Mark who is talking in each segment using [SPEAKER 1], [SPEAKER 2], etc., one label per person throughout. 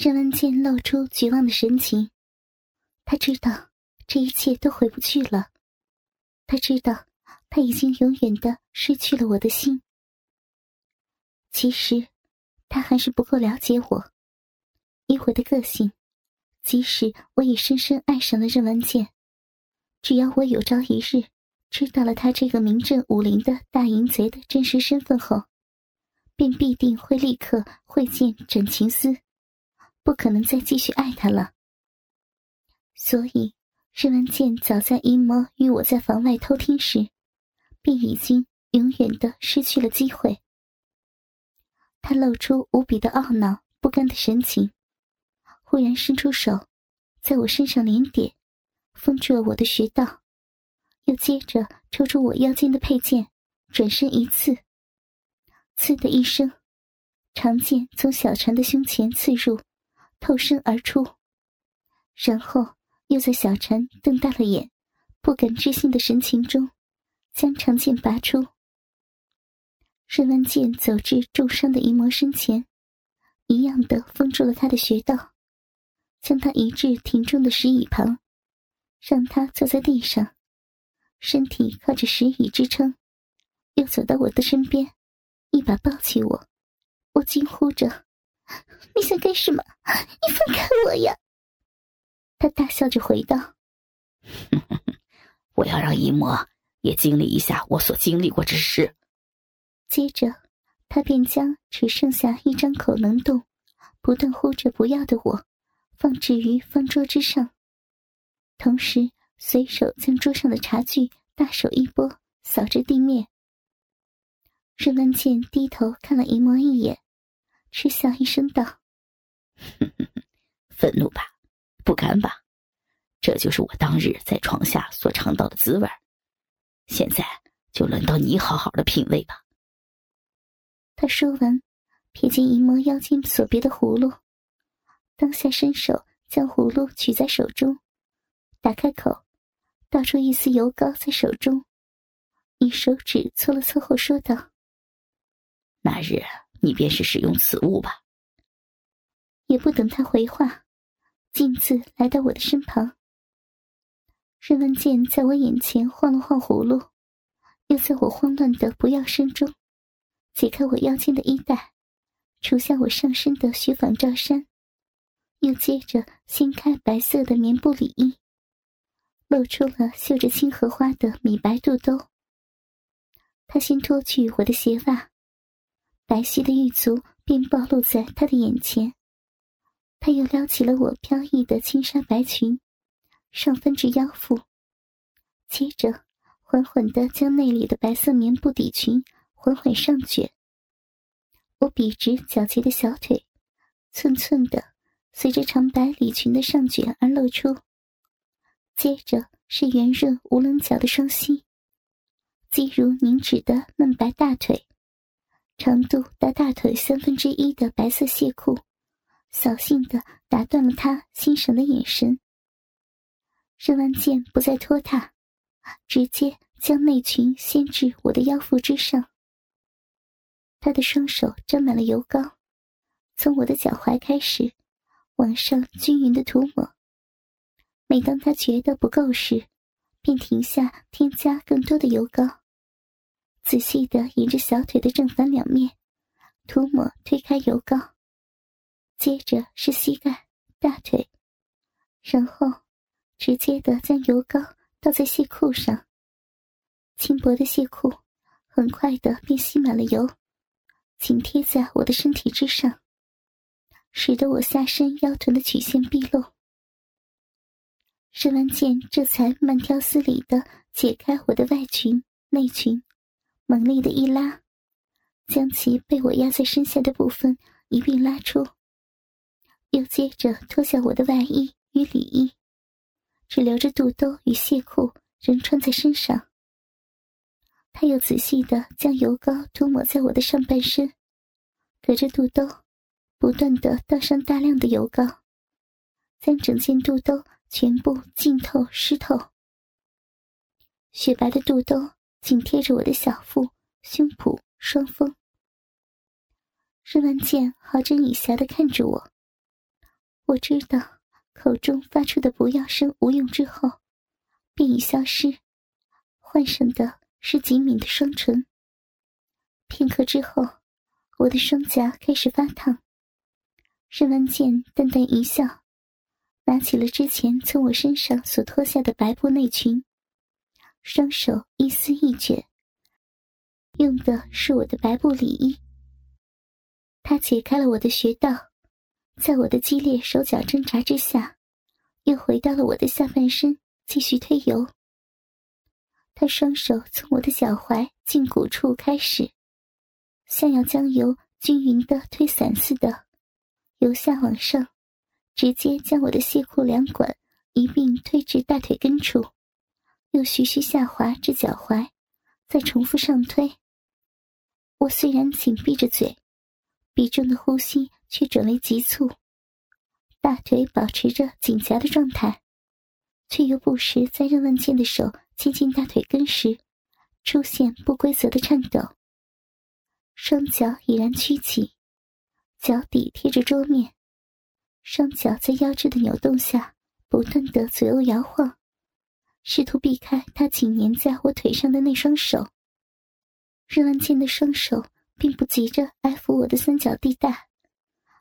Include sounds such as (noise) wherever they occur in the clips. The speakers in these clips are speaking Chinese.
[SPEAKER 1] 任文健露出绝望的神情，他知道这一切都回不去了，他知道他已经永远的失去了我的心。其实，他还是不够了解我，以我的个性，即使我已深深爱上了任文健，只要我有朝一日知道了他这个名震武林的大淫贼的真实身份后，便必定会立刻会见枕情司，不可能再继续爱他了。所以，任文健早在淫魔与我在房外偷听时，便已经永远的失去了机会。他露出无比的懊恼、不甘的神情，忽然伸出手，在我身上连点，封住了我的穴道，又接着抽出我腰间的佩剑，转身一刺。刺的一声，长剑从小船的胸前刺入，透身而出，然后又在小婵瞪大了眼、不敢置信的神情中，将长剑拔出。任万剑走至重伤的淫魔身前，一样的封住了他的穴道，将他移至庭中的石椅旁，让他坐在地上，身体靠着石椅支撑，又走到我的身边。一把抱起我，我惊呼着：“你想干什么？你放开我呀！”他大笑着回道：“
[SPEAKER 2] 我要让姨母也经历一下我所经历过之事。”
[SPEAKER 1] 接着，他便将只剩下一张口能动、不断呼着“不要”的我，放置于方桌之上，同时随手将桌上的茶具大手一拨，扫至地面。任文倩低头看了姨母一眼，嗤笑一声道：“
[SPEAKER 2] 愤怒吧，不甘吧，这就是我当日在床下所尝到的滋味。现在就轮到你好好的品味吧。”
[SPEAKER 1] 他说完，瞥见一魔腰间所别的葫芦，当下伸手将葫芦取在手中，打开口，倒出一丝油膏在手中，以手指搓了搓后说道。
[SPEAKER 2] 那日你便是使用此物吧。
[SPEAKER 1] 也不等他回话，径自来到我的身旁。任文健在我眼前晃了晃葫芦，又在我慌乱的不要声中，解开我腰间的衣带，除下我上身的雪纺罩衫，又接着掀开白色的棉布里衣，露出了绣着青荷花的米白肚兜。他先脱去我的鞋袜。白皙的玉足便暴露在他的眼前，他又撩起了我飘逸的轻纱白裙，上分至腰腹，接着缓缓的将内里的白色棉布底裙缓缓上卷。我笔直矫洁的小腿，寸寸的随着长白里裙的上卷而露出，接着是圆润无棱角的双膝，肌如凝脂的嫩白大腿。长度达大腿三分之一的白色亵裤，扫兴的打断了他欣赏的眼神。任完剑不再拖沓，直接将内裙掀至我的腰腹之上。他的双手沾满了油膏，从我的脚踝开始，往上均匀的涂抹。每当他觉得不够时，便停下，添加更多的油膏。仔细的沿着小腿的正反两面涂抹，推开油膏，接着是膝盖、大腿，然后直接的将油膏倒在蟹裤上。轻薄的蟹裤很快的便吸满了油，紧贴在我的身体之上，使得我下身腰臀的曲线毕露。施完剑这才慢条斯理的解开我的外裙、内裙。猛力的一拉，将其被我压在身下的部分一并拉出，又接着脱下我的外衣与里衣，只留着肚兜与亵裤仍穿在身上。他又仔细的将油膏涂抹在我的上半身，隔着肚兜，不断的倒上大量的油膏，将整件肚兜全部浸透湿透。雪白的肚兜。紧贴着我的小腹、胸脯、双峰。任文健好整以暇的看着我，我知道口中发出的不要声无用之后，便已消失，换上的是紧抿的双唇。片刻之后，我的双颊开始发烫。任文健淡淡一笑，拿起了之前从我身上所脱下的白布内裙，双手一丝一卷，用的是我的白布里衣。他解开了我的穴道，在我的激烈手脚挣扎之下，又回到了我的下半身，继续推油。他双手从我的脚踝胫骨处开始，像要将油均匀的推散似的。由下往上，直接将我的蟹裤两管一并推至大腿根处，又徐徐下滑至脚踝，再重复上推。我虽然紧闭着嘴，鼻中的呼吸却转为急促，大腿保持着紧夹的状态，却又不时在任万健的手接近大腿根时，出现不规则的颤抖。双脚已然屈起。脚底贴着桌面，双脚在腰肢的扭动下不断的左右摇晃，试图避开他紧粘在我腿上的那双手。任文健的双手并不急着挨抚我的三角地带，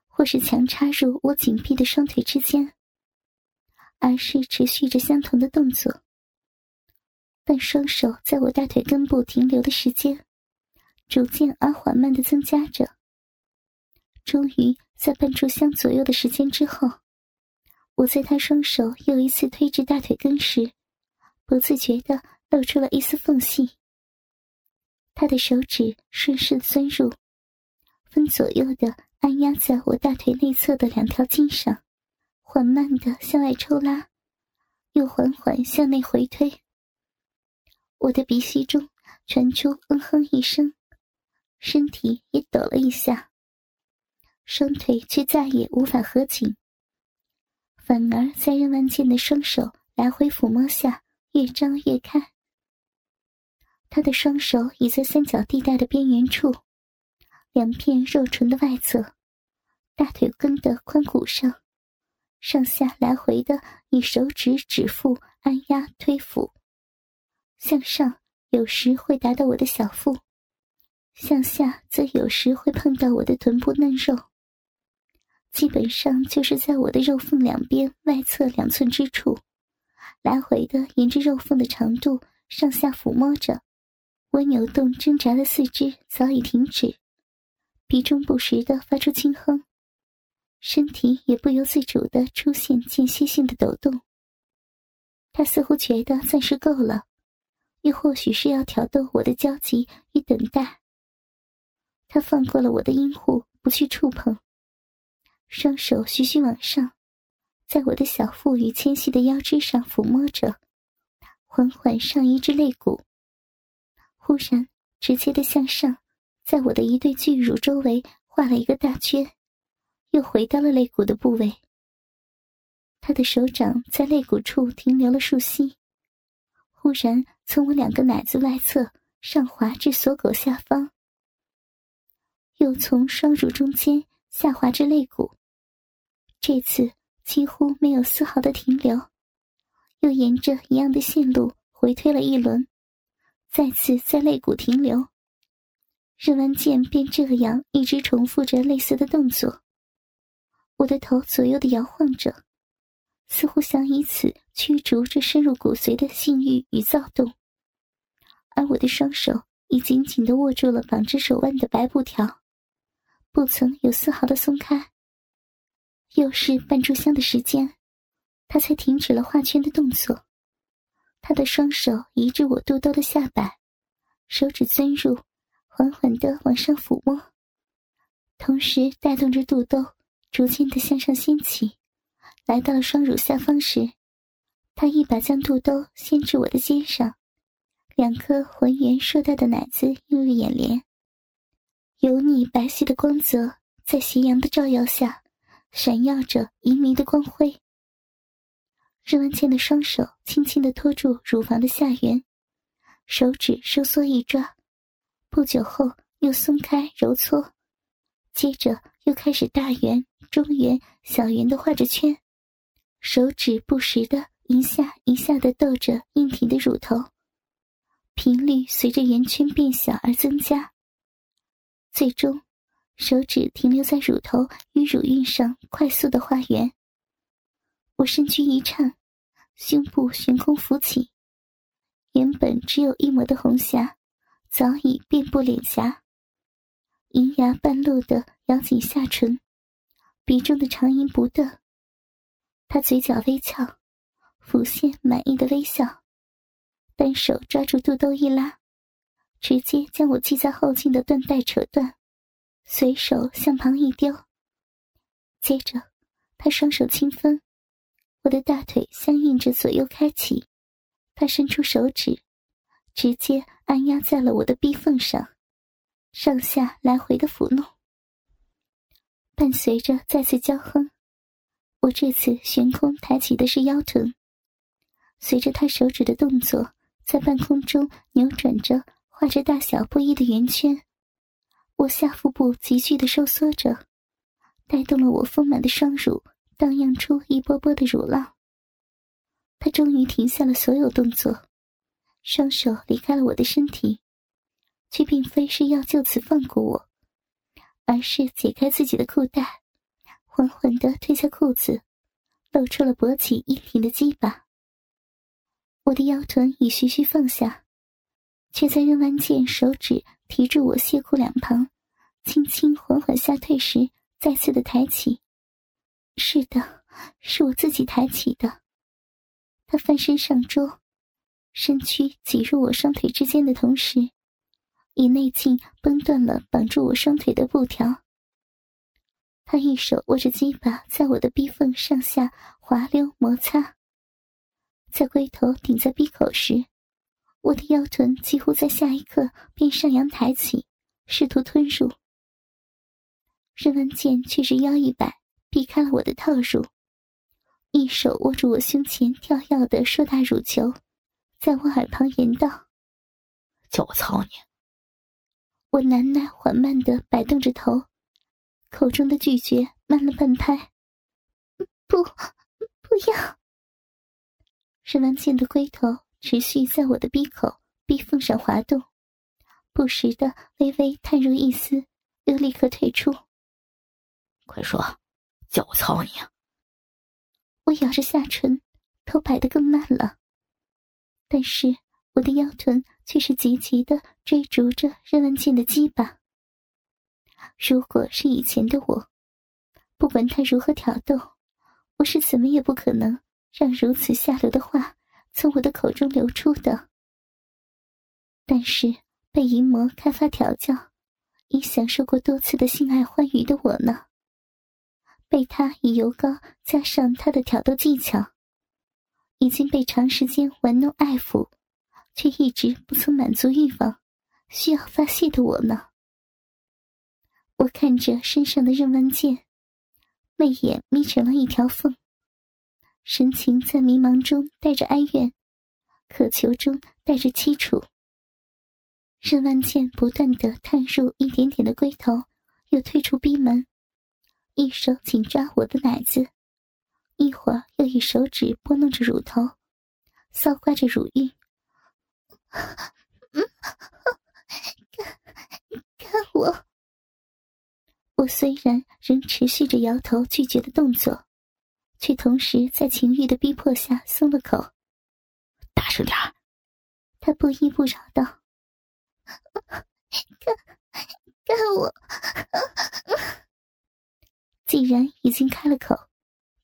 [SPEAKER 1] 或是强插入我紧闭的双腿之间，而是持续着相同的动作。但双手在我大腿根部停留的时间，逐渐而缓慢的增加着。终于在半炷香左右的时间之后，我在他双手又一次推至大腿根时，不自觉的露出了一丝缝隙。他的手指顺势钻入，分左右的按压在我大腿内侧的两条筋上，缓慢的向外抽拉，又缓缓向内回推。我的鼻息中传出嗯哼一声，身体也抖了一下。双腿却再也无法合紧，反而在任万健的双手来回抚摸下越张越开。他的双手已在三角地带的边缘处，两片肉唇的外侧，大腿根的髋骨上，上下来回的以手指指腹按压推抚，向上有时会达到我的小腹，向下则有时会碰到我的臀部嫩肉。基本上就是在我的肉缝两边外侧两寸之处，来回的沿着肉缝的长度上下抚摸着。我扭动挣扎的四肢早已停止，鼻中不时的发出轻哼，身体也不由自主的出现间歇性的抖动。他似乎觉得暂时够了，又或许是要挑逗我的焦急与等待。他放过了我的阴户，不去触碰。双手徐徐往上，在我的小腹与纤细的腰肢上抚摸着，缓缓上移至肋骨。忽然，直接的向上，在我的一对巨乳周围画了一个大圈，又回到了肋骨的部位。他的手掌在肋骨处停留了数息，忽然从我两个奶子外侧上滑至锁骨下方，又从双乳中间下滑至肋骨。这次几乎没有丝毫的停留，又沿着一样的线路回推了一轮，再次在肋骨停留。任完剑便这样一直重复着类似的动作。我的头左右的摇晃着，似乎想以此驱逐这深入骨髓的性欲与躁动，而我的双手已紧紧的握住了绑着手腕的白布条，不曾有丝毫的松开。又是半炷香的时间，他才停止了画圈的动作。他的双手移至我肚兜的下摆，手指钻入，缓缓的往上抚摸，同时带动着肚兜逐渐的向上掀起。来到了双乳下方时，他一把将肚兜掀至我的肩上，两颗浑圆硕大的奶子映入眼帘，油腻白皙的光泽在斜阳的照耀下。闪耀着银迷的光辉。任文倩的双手轻轻的托住乳房的下缘，手指收缩一抓，不久后又松开揉搓，接着又开始大圆、中圆、小圆的画着圈，手指不时的一下一下的逗着硬挺的乳头，频率随着圆圈变小而增加。最终，手指停留在乳头与乳晕上，快速的画圆。我身躯一颤，胸部悬空浮起，原本只有一抹的红霞，早已遍布脸颊。银牙半露的咬紧下唇，鼻中的长音不断。他嘴角微翘，浮现满意的微笑，单手抓住肚兜一拉，直接将我系在后颈的缎带扯断，随手向旁一丢。接着，他双手轻分，我的大腿相应着左右开启，他伸出手指，直接按压在了我的逼缝上。上下来回的抚弄，伴随着再次娇哼，我这次悬空抬起的是腰臀，随着他手指的动作，在半空中扭转着，画着大小不一的圆圈。我下腹部急剧的收缩着，带动了我丰满的双乳荡漾出一波波的乳浪。他终于停下了所有动作，双手离开了我的身体。却并非是要就此放过我，而是解开自己的裤带，缓缓的褪下裤子，露出了勃起硬挺的鸡巴。我的腰臀已徐徐放下，却在任万剑手指提住我泄裤两旁，轻轻缓缓下退时，再次的抬起。是的，是我自己抬起的。他翻身上桌，身躯挤入我双腿之间的同时。以内劲崩断了绑住我双腿的布条。他一手握着鸡巴，在我的逼缝上下滑溜摩擦。在龟头顶在闭口时，我的腰臀几乎在下一刻便上扬抬起，试图吞入。任文健却是腰一摆，避开了我的套入，一手握住我胸前跳跃的硕大乳球，在我耳旁言道：“
[SPEAKER 2] 叫我操你！”
[SPEAKER 1] 我难耐缓慢的摆动着头，口中的拒绝慢了半拍。不，不要。任文健的龟头持续在我的鼻口、鼻缝上滑动，不时的微微探入一丝，又立刻退出。
[SPEAKER 2] 快说，叫我操你！
[SPEAKER 1] 我咬着下唇，头摆得更慢了，但是我的腰臀。却是急急的追逐着任文健的鸡巴。如果是以前的我，不管他如何挑逗，我是怎么也不可能让如此下流的话从我的口中流出的。但是被淫魔开发调教，已享受过多次的性爱欢愉的我呢？被他以油膏加上他的挑逗技巧，已经被长时间玩弄爱抚。却一直不曾满足欲望，需要发泄的我呢？我看着身上的任文剑，媚眼眯成了一条缝，神情在迷茫中带着哀怨，渴求中带着凄楚。任万剑不断的探入一点点的龟头，又退出逼门，一手紧抓我的奶子，一会儿又以手指拨弄着乳头，搔刮着乳晕。(laughs) 嗯，看，看我！我虽然仍持续着摇头拒绝的动作，却同时在情欲的逼迫下松了口。
[SPEAKER 2] 大声点儿！
[SPEAKER 1] 他不依不饶道：“干，干我！既然已经开了口，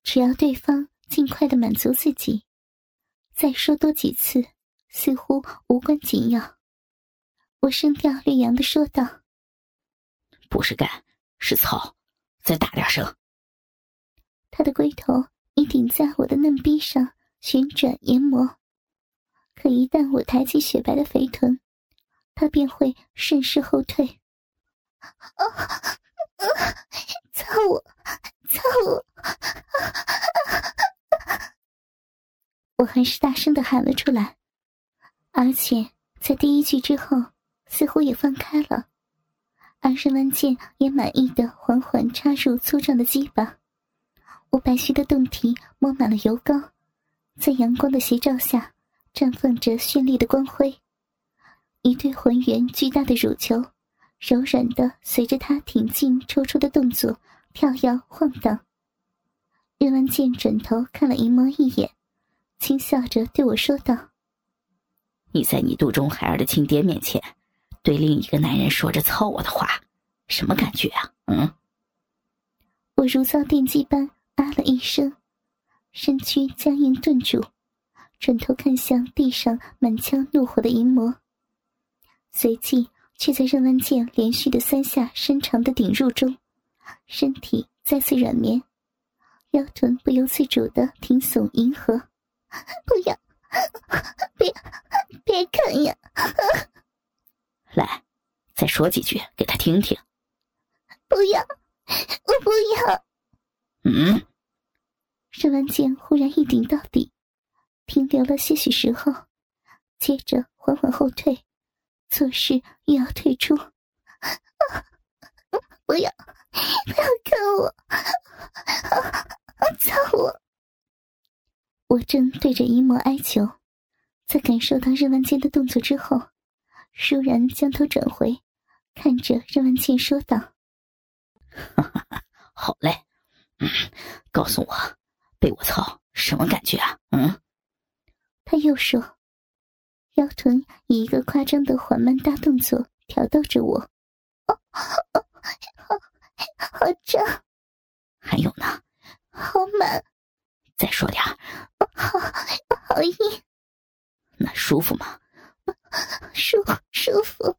[SPEAKER 1] 只要对方尽快的满足自己，再说多几次。”似乎无关紧要，我声调略扬的说道：“
[SPEAKER 2] 不是干，是操，再大点声。”
[SPEAKER 1] 他的龟头已顶在我的嫩逼上旋转研磨，可一旦我抬起雪白的肥臀，他便会顺势后退。啊操我，操我！我还是大声的喊了出来。而且在第一句之后，似乎也放开了，而任万剑也满意的缓缓插入粗壮的鸡巴。我白皙的胴体抹满了油膏，在阳光的斜照下，绽放着绚丽的光辉。一对浑圆巨大的乳球，柔软的随着他挺进抽出的动作跳摇晃荡。任万剑转头看了淫魔一眼，轻笑着对我说道：“
[SPEAKER 2] 你在你肚中孩儿的亲爹面前，对另一个男人说着操我的话，什么感觉啊？”嗯。
[SPEAKER 1] 我如遭电击般啊了一声，身躯僵硬顿住，转头看向地上满腔怒火的淫魔。随即，却在任万剑连续的三下深长的顶入中，身体再次软绵，腰臀不由自主的挺耸迎合。不要，别，别看呀！
[SPEAKER 2] 来，再说几句给他听听。
[SPEAKER 1] 不要，我不要。
[SPEAKER 2] 嗯。
[SPEAKER 1] 任万剑忽然一顶到底，停留了些许时候，接着缓缓后退。做事又要退出，不要，不要看我，操我！我正对着姨魔哀求，在感受到任万剑的动作之后，倏然将头转回，看着任万剑说道：“ (laughs)
[SPEAKER 2] 好嘞，嗯，告诉我，被我操什么感觉啊？”嗯，
[SPEAKER 1] 他又说。腰臀以一个夸张的缓慢大动作挑逗着我，哦，好，好胀，
[SPEAKER 2] 还有呢，
[SPEAKER 1] 好满，
[SPEAKER 2] 再说点
[SPEAKER 1] 好，好硬，
[SPEAKER 2] 那舒服吗？
[SPEAKER 1] 舒舒服。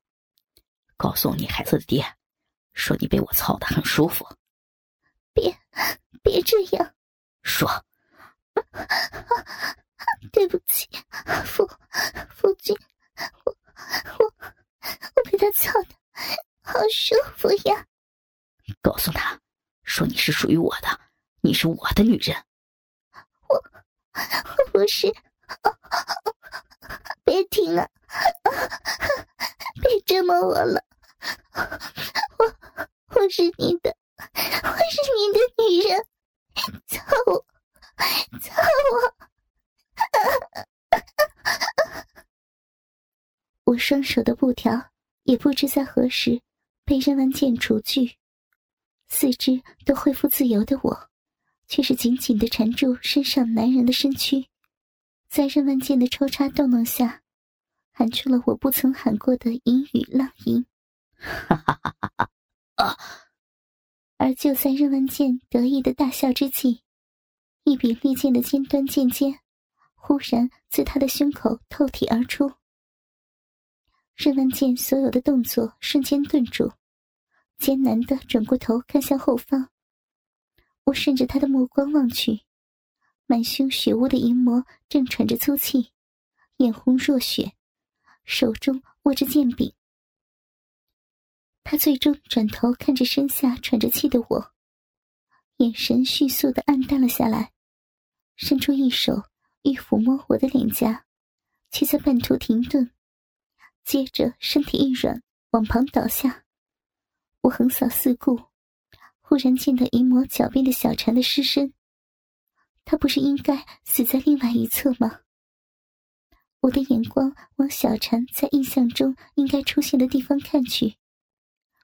[SPEAKER 2] 告诉你孩子的爹，说你被我操的很舒服。
[SPEAKER 1] 别，别这样，
[SPEAKER 2] 说。
[SPEAKER 1] 对不起，夫夫君，我我我被他操的好舒服呀！
[SPEAKER 2] 告诉他，说你是属于我的，你是我的女人。
[SPEAKER 1] 我我不是，别听啊！别折磨我了，我我是你的，我是你的女人，操我，操我！我双手的布条也不知在何时被任万剑除去，四肢都恢复自由的我，却是紧紧的缠住身上男人的身躯，在任万剑的抽插逗弄下，喊出了我不曾喊过的淫语浪吟。
[SPEAKER 2] 哈哈哈哈哈！啊！
[SPEAKER 1] 而就在任万剑得意的大笑之际，一柄利剑的尖端剑尖。忽然自他的胸口透体而出，任万剑所有的动作瞬间顿住，艰难的转过头看向后方。我顺着他的目光望去，满胸血污的淫魔正喘着粗气，眼红若血，手中握着剑柄。他最终转头看着身下喘着气的我，眼神迅速的暗淡了下来，伸出一手。欲抚摸我的脸颊，却在半途停顿，接着身体一软，往旁倒下。我横扫四顾，忽然见到淫魔脚边的小蝉的尸身。他不是应该死在另外一侧吗？我的眼光往小蝉在印象中应该出现的地方看去，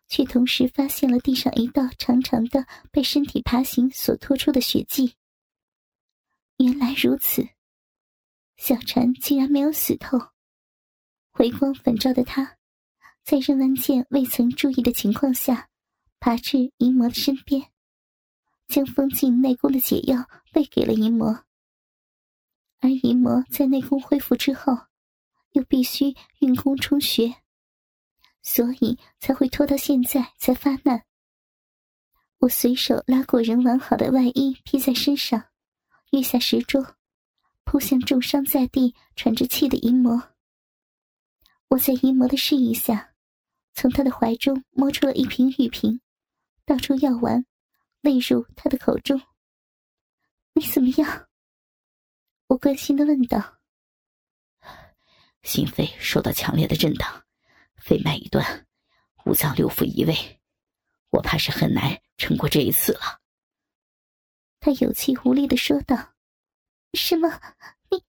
[SPEAKER 1] 却同时发现了地上一道长长的被身体爬行所拖出的血迹。原来如此。小蝉竟然没有死透，回光返照的他，在任万剑未曾注意的情况下，爬至淫魔的身边，将封禁内功的解药喂给了淫魔。而淫魔在内功恢复之后，又必须运功充血，所以才会拖到现在才发难。我随手拉过人完好的外衣披在身上，跃下石桌。扑向重伤在地、喘着气的淫魔。我在淫魔的示意下，从他的怀中摸出了一瓶玉瓶，倒出药丸，喂入他的口中。你怎么样？我关心的问道。
[SPEAKER 2] 心肺受到强烈的震荡，肺脉已断，五脏六腑移位，我怕是很难撑过这一次了。”
[SPEAKER 1] 他有气无力的说道：“什么？你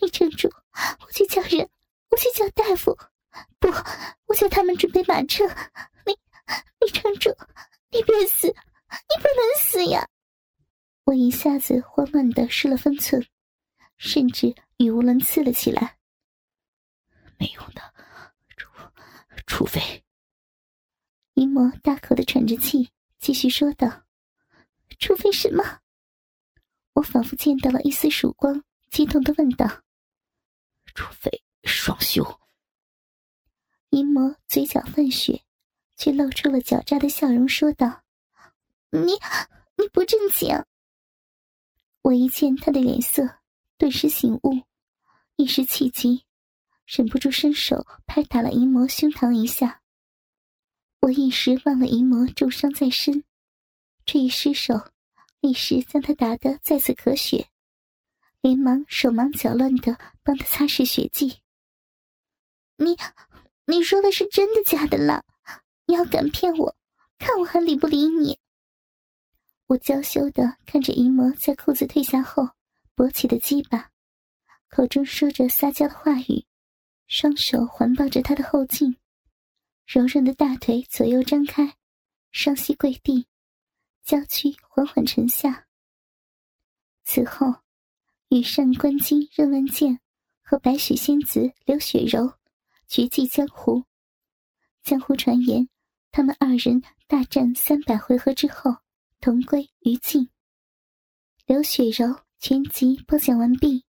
[SPEAKER 1] 你撑住！我去叫人，我去叫大夫。不，我叫他们准备马车。你你撑住！你别死！你不能死呀！”我一下子慌乱的失了分寸，甚至语无伦次了起来。
[SPEAKER 2] 没用的，除除非……
[SPEAKER 1] 姨嬷大口的喘着气，继续说道：“除非什么？”我仿佛见到了一丝曙光，激动的问道：“
[SPEAKER 2] 除非双休。”
[SPEAKER 1] 姨魔嘴角泛血，却露出了狡诈的笑容，说道：“你你不正经。”我一见他的脸色，顿时醒悟，一时气急，忍不住伸手拍打了姨魔胸膛一下。我一时忘了姨魔重伤在身，这一失手。立时将他打得再次咳血，连忙手忙脚乱的帮他擦拭血迹。你，你说的是真的假的啦？你要敢骗我，看我还理不理你！我娇羞的看着姨嬷在裤子褪下后勃起的鸡巴，口中说着撒娇的话语，双手环抱着他的后颈，柔润的大腿左右张开，双膝跪地。娇躯缓缓沉下。此后，羽扇纶巾任万剑和白雪仙子刘雪柔绝迹江湖。江湖传言，他们二人大战三百回合之后，同归于尽。刘雪柔全集播讲完毕。